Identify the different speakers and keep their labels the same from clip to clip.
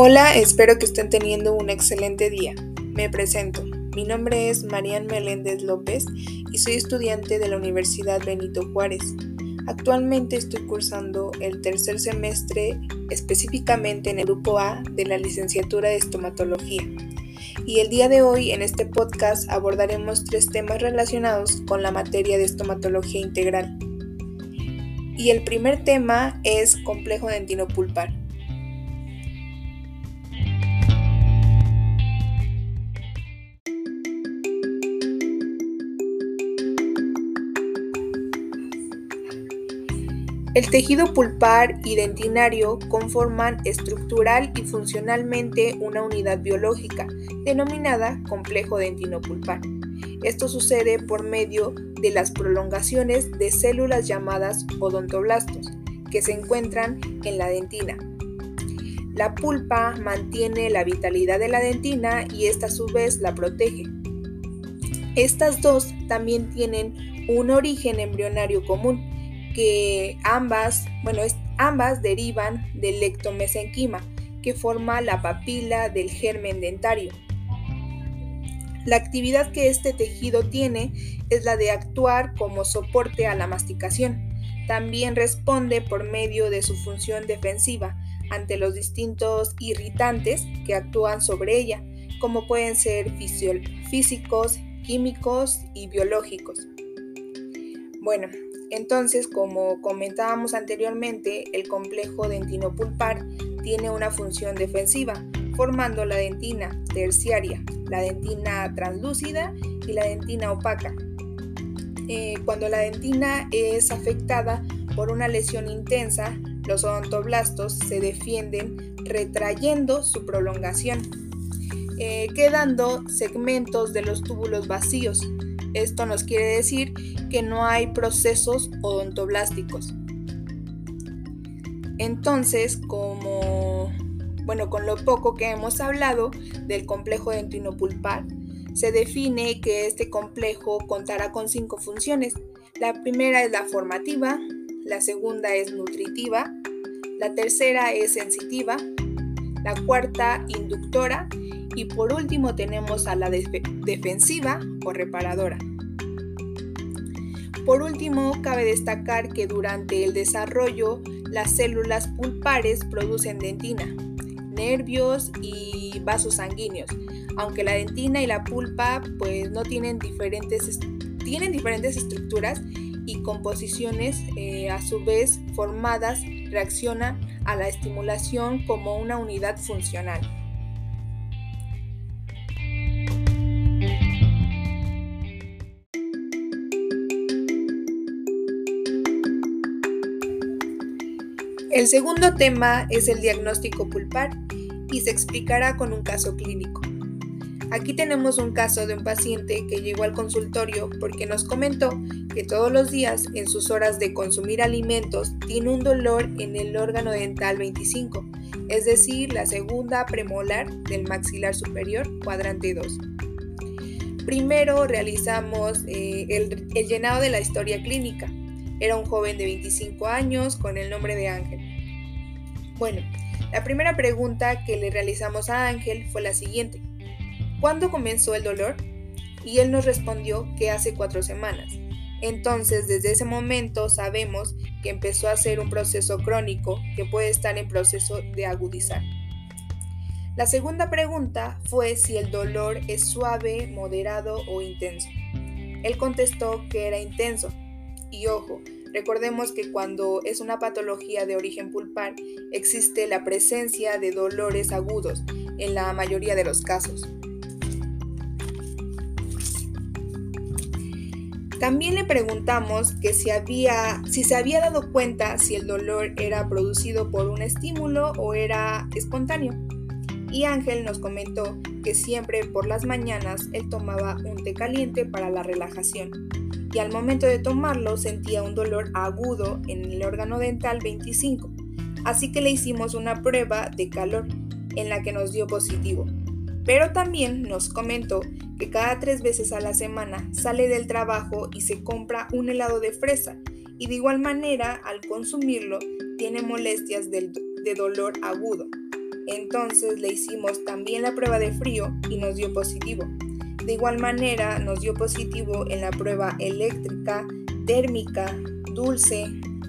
Speaker 1: Hola, espero que estén teniendo un excelente día. Me presento. Mi nombre es Marian Meléndez López y soy estudiante de la Universidad Benito Juárez. Actualmente estoy cursando el tercer semestre específicamente en el grupo A de la licenciatura de estomatología. Y el día de hoy en este podcast abordaremos tres temas relacionados con la materia de estomatología integral. Y el primer tema es complejo dentinopulpar. El tejido pulpar y dentinario conforman estructural y funcionalmente una unidad biológica, denominada complejo dentinopulpar. Esto sucede por medio de las prolongaciones de células llamadas odontoblastos, que se encuentran en la dentina. La pulpa mantiene la vitalidad de la dentina y esta a su vez la protege. Estas dos también tienen un origen embrionario común, que ambas, bueno, ambas derivan del lectomesenquima, que forma la papila del germen dentario. La actividad que este tejido tiene es la de actuar como soporte a la masticación. También responde por medio de su función defensiva ante los distintos irritantes que actúan sobre ella, como pueden ser físicos, químicos y biológicos. Bueno, entonces, como comentábamos anteriormente, el complejo dentinopulpar tiene una función defensiva, formando la dentina terciaria, la dentina translúcida y la dentina opaca. Eh, cuando la dentina es afectada por una lesión intensa, los odontoblastos se defienden retrayendo su prolongación, eh, quedando segmentos de los túbulos vacíos, esto nos quiere decir que no hay procesos odontoblásticos. Entonces, como bueno, con lo poco que hemos hablado del complejo dentinopulpar, se define que este complejo contará con cinco funciones. La primera es la formativa, la segunda es nutritiva, la tercera es sensitiva, la cuarta inductora y por último tenemos a la defensiva o reparadora. Por último, cabe destacar que durante el desarrollo las células pulpares producen dentina, nervios y vasos sanguíneos, aunque la dentina y la pulpa pues no tienen diferentes, tienen diferentes estructuras y composiciones eh, a su vez formadas reaccionan a la estimulación como una unidad funcional. El segundo tema es el diagnóstico pulpar y se explicará con un caso clínico. Aquí tenemos un caso de un paciente que llegó al consultorio porque nos comentó que todos los días en sus horas de consumir alimentos tiene un dolor en el órgano dental 25, es decir, la segunda premolar del maxilar superior, cuadrante 2. Primero realizamos eh, el, el llenado de la historia clínica. Era un joven de 25 años con el nombre de Ángel. Bueno, la primera pregunta que le realizamos a Ángel fue la siguiente. ¿Cuándo comenzó el dolor? Y él nos respondió que hace cuatro semanas. Entonces, desde ese momento sabemos que empezó a ser un proceso crónico que puede estar en proceso de agudizar. La segunda pregunta fue si el dolor es suave, moderado o intenso. Él contestó que era intenso. Y ojo, Recordemos que cuando es una patología de origen pulpar existe la presencia de dolores agudos en la mayoría de los casos. También le preguntamos que si, había, si se había dado cuenta si el dolor era producido por un estímulo o era espontáneo. Y Ángel nos comentó que siempre por las mañanas él tomaba un té caliente para la relajación y al momento de tomarlo sentía un dolor agudo en el órgano dental 25, así que le hicimos una prueba de calor en la que nos dio positivo. Pero también nos comentó que cada tres veces a la semana sale del trabajo y se compra un helado de fresa y de igual manera al consumirlo tiene molestias de dolor agudo. Entonces le hicimos también la prueba de frío y nos dio positivo. De igual manera nos dio positivo en la prueba eléctrica, térmica, dulce,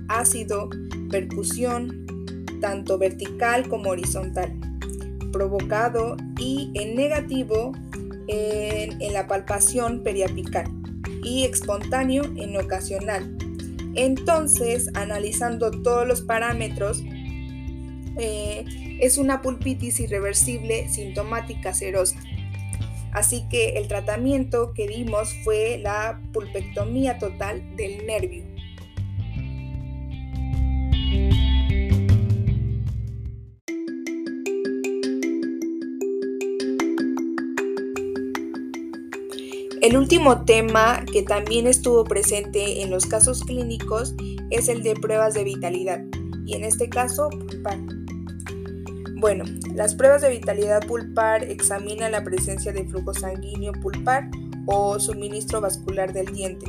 Speaker 1: ácido, percusión, tanto vertical como horizontal, provocado y en negativo en, la palpación periapical y espontáneo en ocasional. Entonces, analizando todos los parámetros, eh, es una pulpitis irreversible sintomática serosa. Así que el tratamiento que dimos fue la pulpectomía total del nervio. El último tema que también estuvo presente en los casos clínicos es el de pruebas de vitalidad y en este caso pulpar. Bueno, las pruebas de vitalidad pulpar examinan la presencia de flujo sanguíneo pulpar o suministro vascular del diente,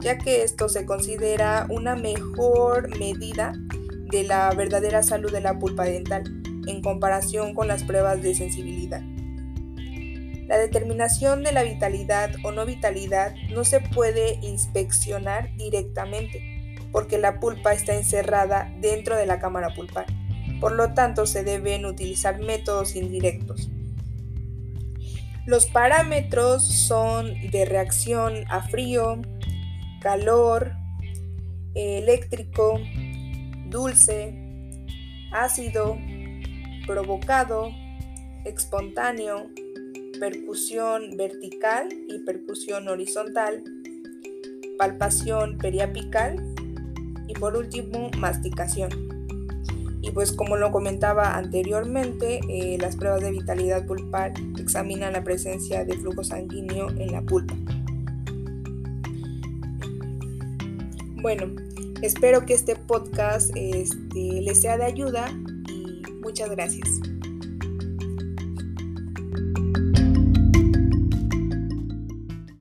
Speaker 1: ya que esto se considera una mejor medida de la verdadera salud de la pulpa dental en comparación con las pruebas de sensibilidad. La determinación de la vitalidad o no vitalidad no se puede inspeccionar directamente porque la pulpa está encerrada dentro de la cámara pulpar. Por lo tanto, se deben utilizar métodos indirectos. Los parámetros son de reacción a frío, calor, eléctrico, dulce, ácido, provocado, espontáneo, percusión vertical y percusión horizontal, palpación periapical y por último masticación. Y pues como lo comentaba anteriormente, eh, las pruebas de vitalidad pulpar examinan la presencia de flujo sanguíneo en la pulpa. Bueno, espero que este podcast este, les sea de ayuda y muchas gracias.